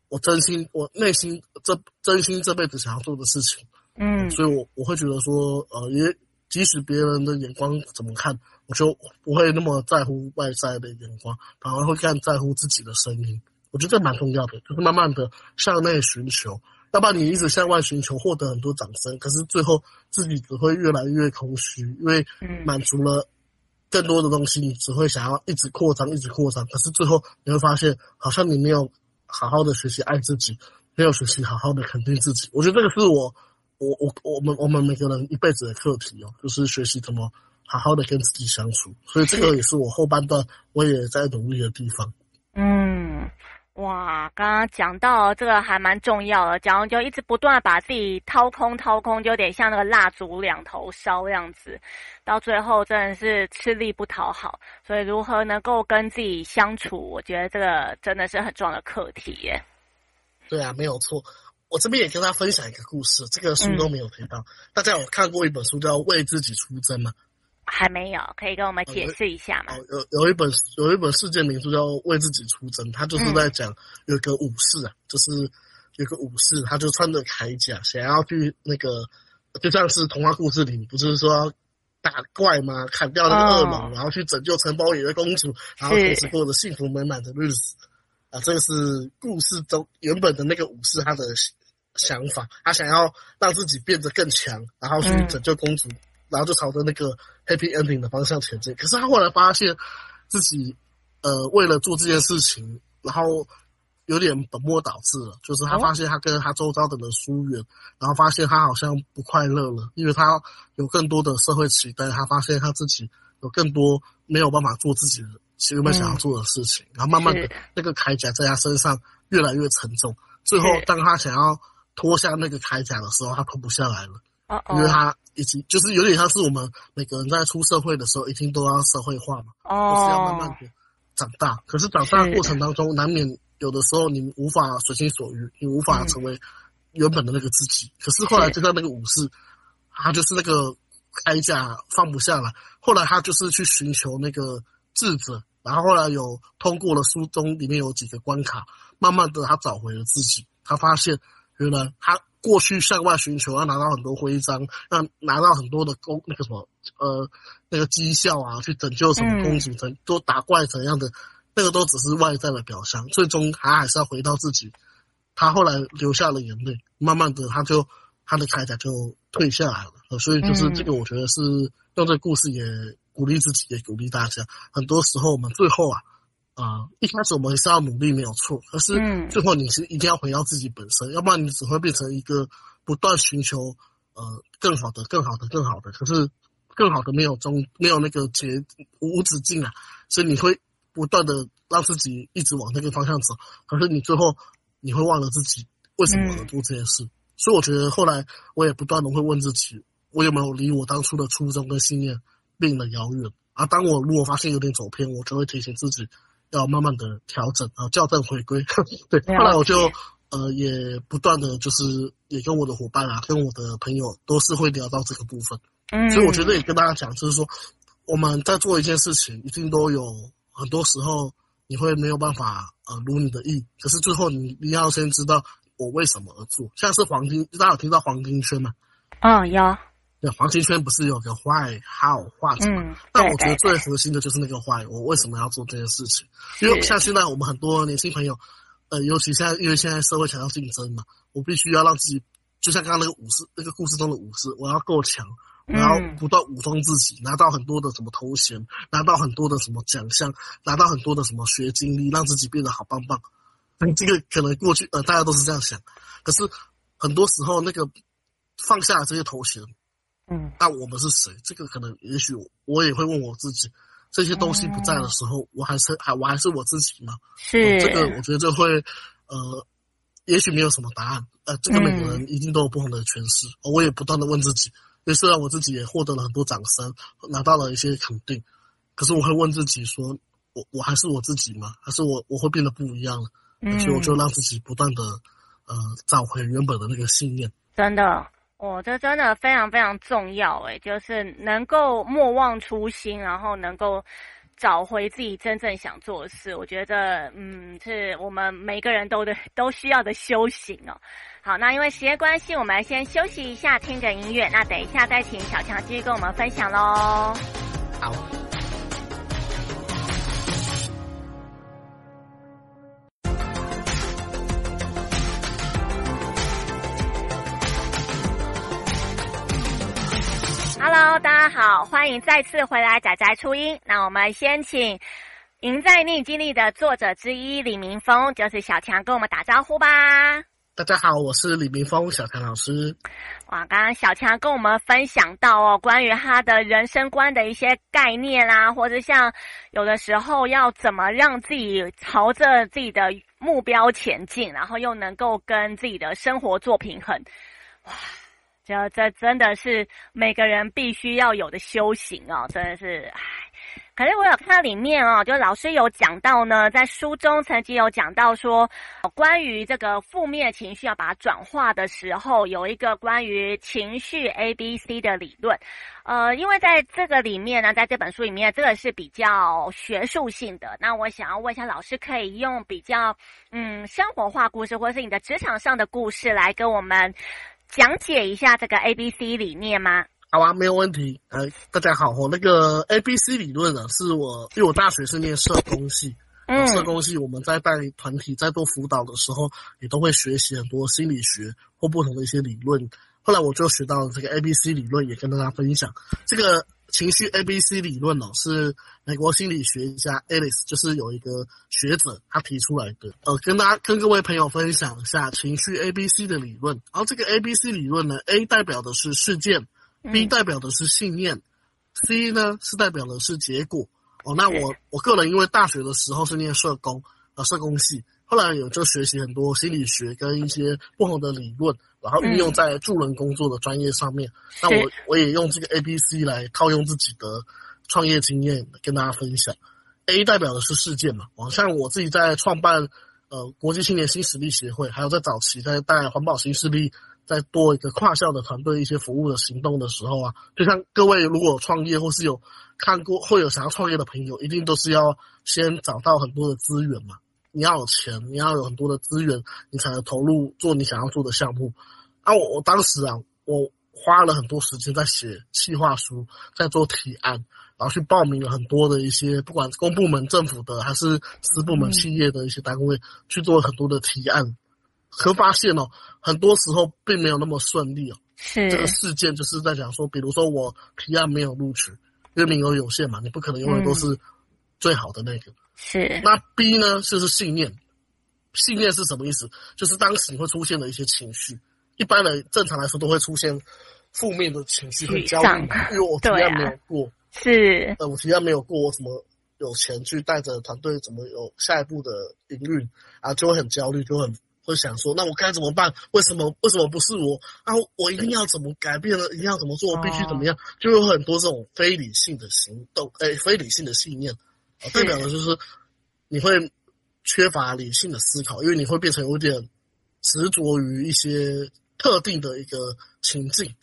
我真心我内心这真心这辈子想要做的事情。嗯，所以我我会觉得说，呃，也即使别人的眼光怎么看，我就不会那么在乎外在的眼光，反而会更在乎自己的声音。我觉得这蛮重要的，就是慢慢的向内寻求，要不然你一直向外寻求，获得很多掌声，可是最后自己只会越来越空虚，因为满足了更多的东西，你只会想要一直扩张，一直扩张，可是最后你会发现，好像你没有好好的学习爱自己，没有学习好好的肯定自己。我觉得这个是我。我我我们我们每个人一辈子的课题哦，就是学习怎么好好的跟自己相处，所以这个也是我后半段我也在努力的地方。嗯，哇，刚刚讲到这个还蛮重要的，讲就一直不断把自己掏空掏空，就有点像那个蜡烛两头烧这样子，到最后真的是吃力不讨好。所以如何能够跟自己相处，我觉得这个真的是很重要的课题耶。对啊，没有错。我这边也跟大家分享一个故事，这个书都没有提到。大家有看过一本书叫《为自己出征》吗？还没有，可以跟我们解释一下吗？有有一本有一本世界名著叫《为自己出征》，他就是在讲有个武士啊，嗯、就是有个武士，他就穿着铠甲，想要去那个，就像是童话故事里，不是说要打怪吗？砍掉那个恶龙，哦、然后去拯救城堡里的公主，然后同时过着幸福美满的日子。啊，这个是故事中原本的那个武士他的想法，他想要让自己变得更强，然后去拯救公主，嗯、然后就朝着那个 happy ending 的方向前进。可是他后来发现自己，呃，为了做这件事情，然后有点本末倒置了。就是他发现他跟他周遭的人疏远，然后发现他好像不快乐了，因为他有更多的社会期待，他发现他自己有更多没有办法做自己的。原本想要做的事情，嗯、然后慢慢的那个铠甲在他身上越来越沉重，最后当他想要脱下那个铠甲的时候，他脱不下来了，哦哦因为他已经就是有点像是我们每个人在出社会的时候，一定都要社会化嘛，哦，就是要慢慢的长大。可是长大的过程当中，难免有的时候你无法随心所欲，你无法成为原本的那个自己。嗯、可是后来就像那个武士，他就是那个铠甲放不下了，后来他就是去寻求那个智者。然后后来有通过了书中里面有几个关卡，慢慢的他找回了自己。他发现原来他过去向外寻求要拿到很多徽章，要拿到很多的功那个什么呃那个绩效啊，去拯救什么公主，怎都打怪怎样的，那个都只是外在的表象，最终他还是要回到自己。他后来流下了眼泪，慢慢的他就他的铠甲就退下来了。所以就是这个，我觉得是用这个故事也。鼓励自己，也鼓励大家。很多时候，我们最后啊，啊、呃，一开始我们是要努力，没有错。可是最后，你是一定要回到自己本身，嗯、要不然你只会变成一个不断寻求呃更好的、更好的、更好的。可是更好的没有终，没有那个结无止境啊。所以你会不断的让自己一直往那个方向走。可是你最后你会忘了自己为什么而做这件事。嗯、所以我觉得后来我也不断的会问自己，我有没有离我当初的初衷跟信念变得遥远啊！当我如果发现有点走偏，我就会提醒自己要慢慢的调整啊，校正回归。(laughs) 对，后来我就呃也不断的就是也跟我的伙伴啊，跟我的朋友都是会聊到这个部分。嗯，所以我觉得也跟大家讲，就是说我们在做一件事情，一定都有很多时候你会没有办法呃如你的意，可是最后你你要先知道我为什么而做。像是黄金，大家有听到黄金圈吗？嗯、哦，有。对，黄金圈不是有个 why how what 吗？嗯，但我觉得最核心的就是那个 why，我为什么要做这件事情？因为像现在我们很多年轻朋友，呃，尤其现在因为现在社会强调竞争嘛，我必须要让自己就像刚刚那个武士，那个故事中的武士，我要够强，我要不断武装自己，拿到很多的什么头衔，拿到很多的什么奖项，拿到很多的什么学经历，让自己变得好棒棒。嗯这个可能过去呃大家都是这样想，可是很多时候那个放下这些头衔，嗯，那我们是谁？这个可能也许我也会问我自己，这些东西不在的时候，嗯、我还是还我还是我自己吗？是、呃、这个，我觉得这会呃。也许没有什么答案，呃，这个每个人一定都有不同的诠释。嗯、我也不断的问自己，因为虽然我自己也获得了很多掌声，拿到了一些肯定，可是我会问自己说，我我还是我自己吗？还是我我会变得不一样了？嗯，所以我就让自己不断的呃找回原本的那个信念。真的，我这真的非常非常重要，诶，就是能够莫忘初心，然后能够。找回自己真正想做的事，我觉得，嗯，是我们每个人都的都需要的修行哦。好，那因为时间关系，我们先休息一下，听个音乐。那等一下再请小强继续跟我们分享喽。好。家好，欢迎再次回来仔仔初音。那我们先请《赢在逆境里》的作者之一李明峰，就是小强，跟我们打招呼吧。大家好，我是李明峰，小强老师。哇，刚刚小强跟我们分享到哦，关于他的人生观的一些概念啦，或者像有的时候要怎么让自己朝着自己的目标前进，然后又能够跟自己的生活做平衡。哇。这这真的是每个人必须要有的修行哦，真的是唉。可是我有看到里面哦，就老师有讲到呢，在书中曾经有讲到说，关于这个负面情绪要把它转化的时候，有一个关于情绪 A B C 的理论。呃，因为在这个里面呢，在这本书里面，这个是比较学术性的。那我想要问一下老师，可以用比较嗯生活化故事，或者是你的职场上的故事来跟我们。讲解一下这个 A B C 理念吗？好啊，没有问题。呃，大家好，我那个 A B C 理论呢，是我因为我大学是念社工系，嗯，社工系我们在带团体、在做辅导的时候，也都会学习很多心理学或不同的一些理论。后来我就学到了这个 A B C 理论，也跟大家分享这个。情绪 A B C 理论哦，是美国心理学家 Alice，就是有一个学者他提出来的。呃，跟大家跟各位朋友分享一下情绪 A B C 的理论。然后这个 A B C 理论呢，A 代表的是事件，B 代表的是信念，嗯，C 呢是代表的是结果。哦，那我我个人因为大学的时候是念社工，呃，社工系。后来有就学习很多心理学跟一些不同的理论，然后运用在助人工作的专业上面。那我我也用这个 A B C 来套用自己的创业经验跟大家分享。A 代表的是事件嘛，像我自己在创办呃国际青年新实力协会，还有在早期在带环保新势力，在多一个跨校的团队一些服务的行动的时候啊，就像各位如果创业或是有看过或有想要创业的朋友，一定都是要先找到很多的资源嘛。你要有钱，你要有很多的资源，你才能投入做你想要做的项目。啊，我我当时啊，我花了很多时间在写企划书，在做提案，然后去报名了很多的一些，不管公部门、政府的还是私部门、企业的一些单位，去做很多的提案。可发现哦，很多时候并没有那么顺利哦。是这个事件就是在讲说，比如说我提案没有录取，因为名额有限嘛，你不可能永远都是最好的那个。是，那 B 呢？就是信念。信念是什么意思？就是当时你会出现的一些情绪。一般人正常来说都会出现负面的情绪，很焦虑，因为我 (laughs) 提案没有过。啊、是，呃，我提案没有过，我怎么有钱去带着团队？怎么有下一步的营运？啊，就会很焦虑，就很会想说，那我该怎么办？为什么？为什么不是我？啊，我一定要怎么改变呢？一定要怎么做？我必须怎么样？就有很多这种非理性的行动，哎，非理性的信念。代表的就是你会缺乏理性的思考，因为你会变成有点执着于一些特定的一个情境。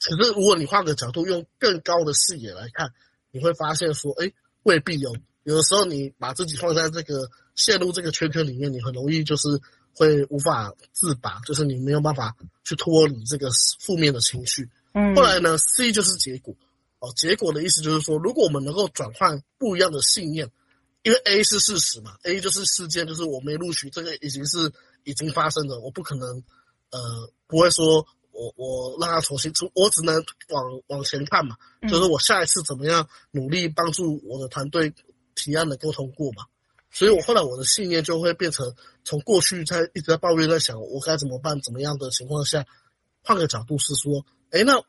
可是如果你换个角度，用更高的视野来看，你会发现说，哎，未必有。有的时候你把自己放在这个陷入这个圈圈里面，你很容易就是会无法自拔，就是你没有办法去脱离这个负面的情绪。嗯。后来呢，C 就是结果。哦，结果的意思就是说，如果我们能够转换不一样的信念，因为 A 是事实嘛，A 就是事件，就是我没录取，这个已经是已经发生了，我不可能呃，不会说我我让他重新出，我只能往往前看嘛，嗯、就是我下一次怎么样努力帮助我的团队提案的沟通过嘛。所以我后来我的信念就会变成从过去在一直在抱怨，在想我该怎么办，怎么样的情况下，换个角度是说，哎，那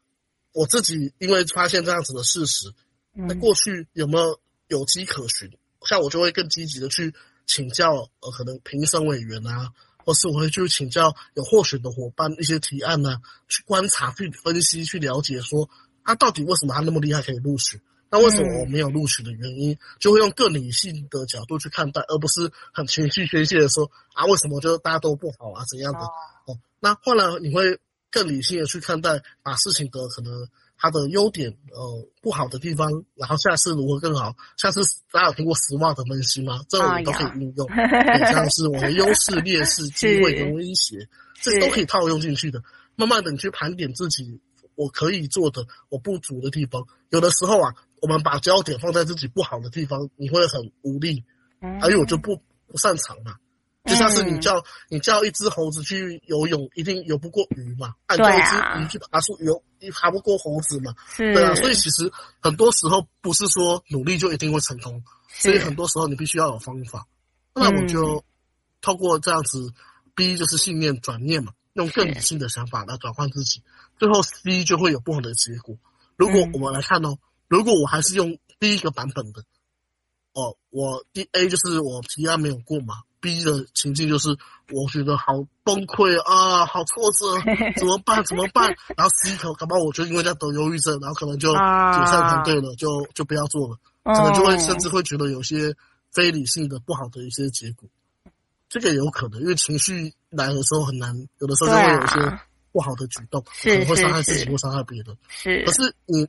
我自己因为发现这样子的事实，那过去有没有有迹可循？像我就会更积极的去请教，呃，可能评审委员啊，或是我会去请教有获选的伙伴一些提案呢、啊，去观察、去分析、去了解，说他到底为什么他那么厉害可以录取。那为什么我没有录取的原因，就会用更理性的角度去看待，而不是很情绪宣泄的说啊，为什么就大家都不好啊，怎样的？哦，那后来你会更理性的去看待，把事情的可能它的优点，呃，不好的地方，然后下次如何更好？下次大家有听过 SWOT 的分析吗？这个我们都可以运用，(laughs) 像是我的优势、劣势、机会跟威胁，这都可以套用进去的。慢慢的，你去盘点自己我可以做的，我不足的地方，有的时候啊。我们把焦点放在自己不好的地方，你会很无力，还有我就不不擅长嘛。就像是你叫你叫一只猴子去游泳，一定游不过鱼嘛。按照一只鱼去爬树游，你爬不过猴子嘛。对啊，所以其实很多时候不是说努力就一定会成功，所以很多时候你必须要有方法。那我就透过这样子，B 就是信念转念嘛，用更理性的想法来转换自己，最后 C 就会有不同的结果。如果我们来看哦。如果我还是用第一个版本的，哦，我第 A 就是我提案没有过嘛，B 的情境就是我觉得好崩溃啊，(laughs) 好挫折，(laughs) 怎么办？怎么办？然后 C 可搞不好我就因为在得忧郁症，然后可能就解散团队了，就就不要做了，可能就会甚至会觉得有些非理性的不好的一些结果，这个也有可能，因为情绪来的时候很难，有的时候就会有一些不好的举动，可能会伤害自己，会伤害别人。是，可是你。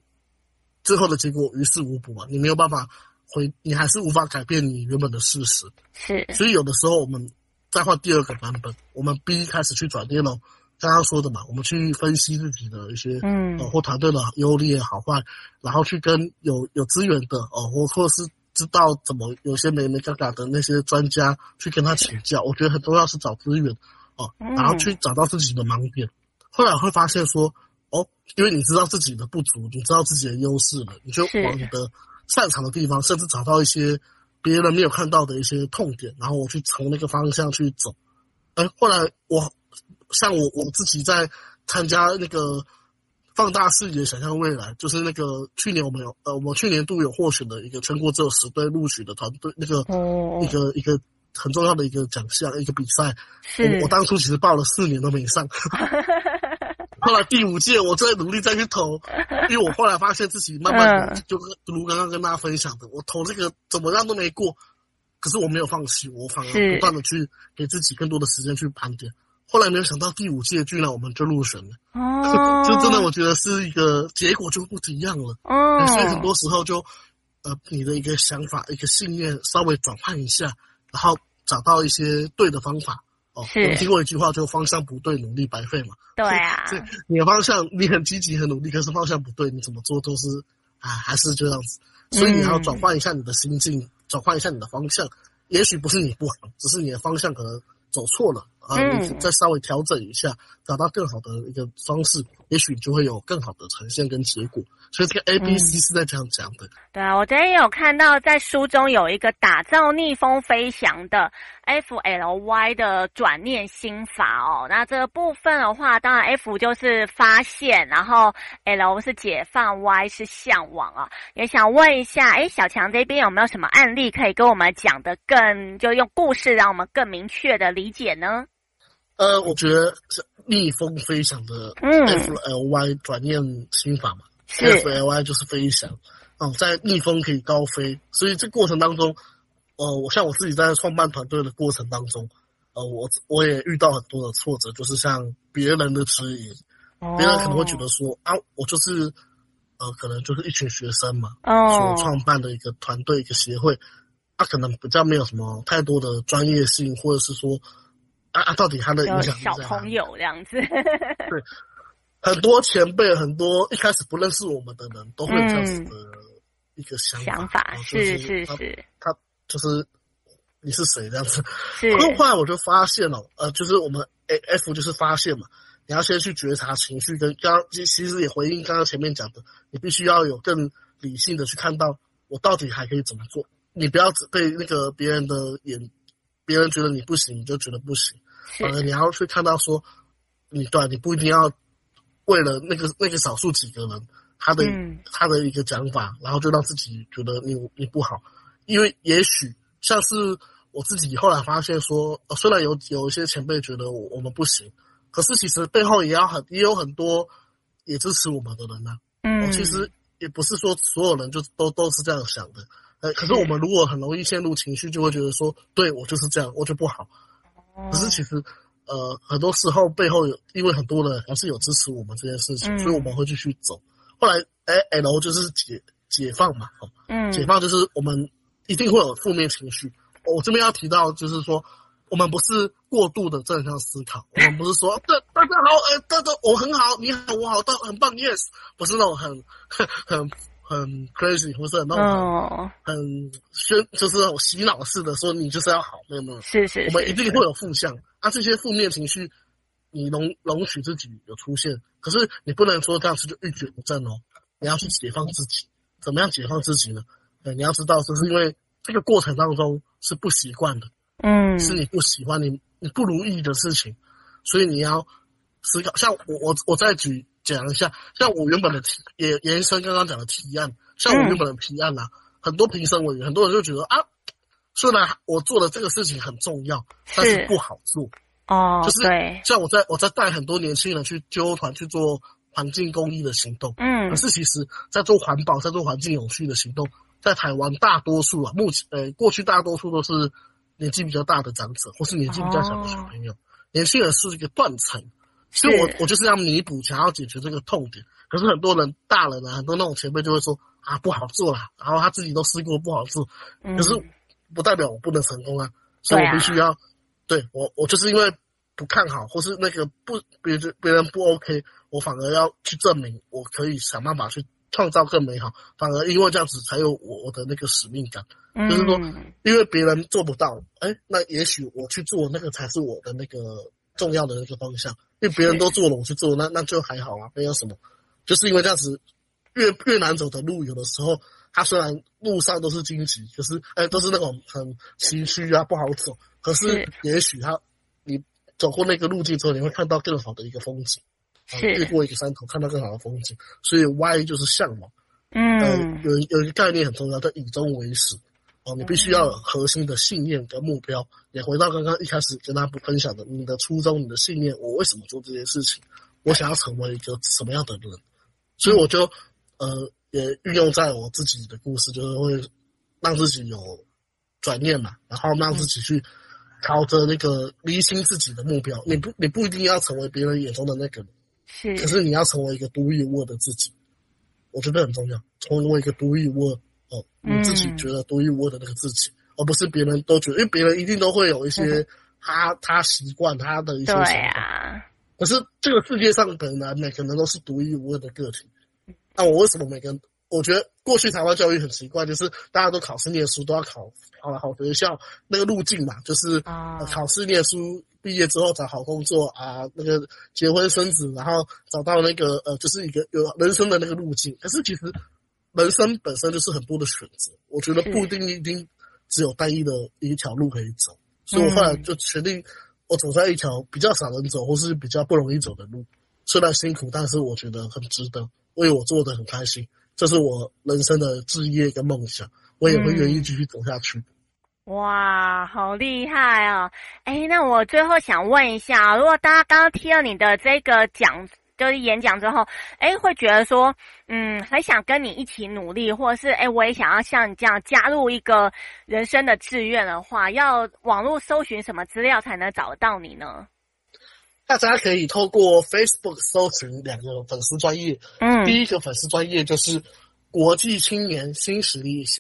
最后的结果于事无补嘛，你没有办法回，你还是无法改变你原本的事实。是，所以有的时候我们再换第二个版本，我们 B 开始去转变了。刚刚说的嘛，我们去分析自己的一些嗯，或团队的优劣好坏，然后去跟有有资源的哦，或或是知道怎么有些没没嘎嘎的那些专家去跟他请教。我觉得很重要是找资源哦，然后去找到自己的盲点。后来会发现说。哦，因为你知道自己的不足，你知道自己的优势了，你就往你的擅长的地方，甚至找到一些别人没有看到的一些痛点，然后我去从那个方向去走。哎，后来我像我我自己在参加那个放大视野想象未来，就是那个去年我们有呃，我去年度有获选的一个全国只有十队录取的团队，那个一个一个很重要的一个奖项一个比赛，我我当初其实报了四年都没上。(laughs) 后来第五届，我再努力再去投，(laughs) 因为我后来发现自己慢慢的就如刚刚跟大家分享的，我投这个怎么样都没过，可是我没有放弃，我反而不断的去给自己更多的时间去盘点。后来没有想到第五届居然我们就入选了，哦，(laughs) 就真的我觉得是一个结果就不一样了。哦，所以很多时候就呃你的一个想法一个信念稍微转换一下，然后找到一些对的方法。哦，我们听过一句话，就方向不对，努力白费嘛。对啊，所以你的方向你很积极很努力，可是方向不对，你怎么做都是啊，还是这样子。所以你要转换一下你的心境，转换一下你的方向。也许不是你不好，只是你的方向可能走错了。啊，你再稍微调整一下，找到更好的一个方式，也许就会有更好的呈现跟结果。所以这个 A、B、C 是在这样讲的。对啊，我昨天也有看到在书中有一个打造逆风飞翔的 F L Y 的转念心法哦。那这个部分的话，当然 F 就是发现，然后 L 是解放，Y 是向往啊。也想问一下，哎，小强这边有没有什么案例可以跟我们讲的更，就用故事让我们更明确的理解呢？呃，我觉得是逆风飞翔的 F L Y 转念心法嘛，嗯，F L Y 就是飞翔，哦，在逆风可以高飞，所以这过程当中，呃，我像我自己在创办团队的过程当中，呃，我我也遇到很多的挫折，就是像别人的质疑，别人可能会觉得说啊，我就是呃，可能就是一群学生嘛，哦，所创办的一个团队一个协会，他，啊，可能比较没有什么太多的专业性，或者是说。啊啊！到底他的影响小朋友这样子，(laughs) 对，很多前辈，很多一开始不认识我们的人都会有这样子的一个想法，想法是是是，他就是你是谁这样子。是。(laughs) 后来我就发现了，呃，就是我们 A F 就是发现嘛，你要先去觉察情绪，跟刚其其实也回应刚刚前面讲的，你必须要有更理性的去看到我到底还可以怎么做。你不要只被那个别人的眼，别人觉得你不行，你就觉得不行。反而你要去看到说，你对，你不一定要为了那个那个少数几个人他的、嗯、他的一个讲法，然后就让自己觉得你你不好，因为也许像是我自己后来发现说，虽然有有一些前辈觉得我我们不行。可是其实背后也要很也有很多也支持我们的人呢、啊。嗯，其实也不是说所有人就都都是这样想的。呃，可是我们如果很容易陷入情绪，就会觉得说，对我就是这样，我就不好。可是其实，呃，很多时候背后有因为很多人还是有支持我们这件事情，所以我们会继续走。后来，哎，L 就是解解放嘛，嗯，解放就是我们一定会有负面情绪。我这边要提到就是说。我们不是过度的正向思考，我们不是说 (laughs) 对大家好，呃，大家我很好，你好，我好，都很棒，yes，不是那种很 (laughs) 很很 crazy，或是那种很很宣，就是那种洗脑式的说你就是要好，没有没有，是是，我们一定会有负向，啊，这些负面情绪，你容容许自己有出现，可是你不能说这样子就一蹶不振哦，你要去解放自己，怎么样解放自己呢？对，你要知道，就是因为这个过程当中是不习惯的。嗯，是你不喜欢你你不如意的事情，所以你要思考。像我我我再举讲一下，像我原本的提也延伸刚刚讲的提案，像我原本的提案呐、啊，嗯、很多评审委员很多人就觉得啊，虽然我做的这个事情很重要，但是不好做哦。就是像我在我在带很多年轻人去揪团去做环境公益的行动，嗯，可是其实在做环保在做环境永续的行动，在台湾大多数啊，目前呃过去大多数都是。年纪比较大的长者，或是年纪比较小的小朋友，哦、年轻人是一个断层，所以我我就是要弥补，想要解决这个痛点。可是很多人大人啊，很多那种前辈就会说啊不好做啦，然后他自己都试过不好做，可是不代表我不能成功啊，嗯、所以我必须要，对，我我就是因为不看好，或是那个不别人别人不 OK，我反而要去证明我可以想办法去。创造更美好，反而因为这样子才有我我的那个使命感，嗯、就是说，因为别人做不到，哎、欸，那也许我去做那个才是我的那个重要的那个方向。因为别人都做了，我去做，那那就还好啊，没有什么。就是因为这样子，越越难走的路，有的时候它虽然路上都是荆棘，可是哎、欸，都是那种很崎岖啊，不好走。可是也许它，你走过那个路径之后，你会看到更好的一个风景。是越过一个山头，看到更好的风景，所以 Y 就是向往。嗯，呃，有有一个概念很重要，叫以终为始。哦，你必须要有核心的信念跟目标。也回到刚刚一开始跟大家分享的，你的初衷、你的信念，我为什么做这件事情？我想要成为一个什么样的人？所以我就呃，也运用在我自己的故事，就是会让自己有转念嘛，然后让自己去。朝着那个厘清自己的目标，你不你不一定要成为别人眼中的那个人，是，可是你要成为一个独一无二的自己，我觉得很重要，成为一个独一无二哦，你自己觉得独一无二的那个自己，嗯、而不是别人都觉得，因为别人一定都会有一些他、嗯、他习惯他的一些想法，对啊，可是这个世界上本来每个人都是独一无二的个体，那我为什么每个人？我觉得过去台湾教育很奇怪，就是大家都考试念书，都要考考了好学校，那个路径嘛，就是考试念书，毕业之后找好工作啊，那个结婚生子，然后找到那个呃，就是一个有人生的那个路径。可是其实人生本身就是很多的选择，我觉得不一定一定只有单一的一条路可以走。所以我后来就决定，我走在一条比较少人走或是比较不容易走的路，虽然辛苦，但是我觉得很值得，因为我做的很开心。这是我人生的志业跟梦想，我也会愿意继续走下去。嗯、哇，好厉害哦！哎，那我最后想问一下，如果大家刚刚听了你的这个讲，就是演讲之后，哎，会觉得说，嗯，很想跟你一起努力，或者是哎，我也想要像你这样加入一个人生的志愿的话，要网络搜寻什么资料才能找得到你呢？大家可以透过 Facebook 搜寻两个粉丝专业，嗯，第一个粉丝专业就是国际青年新实力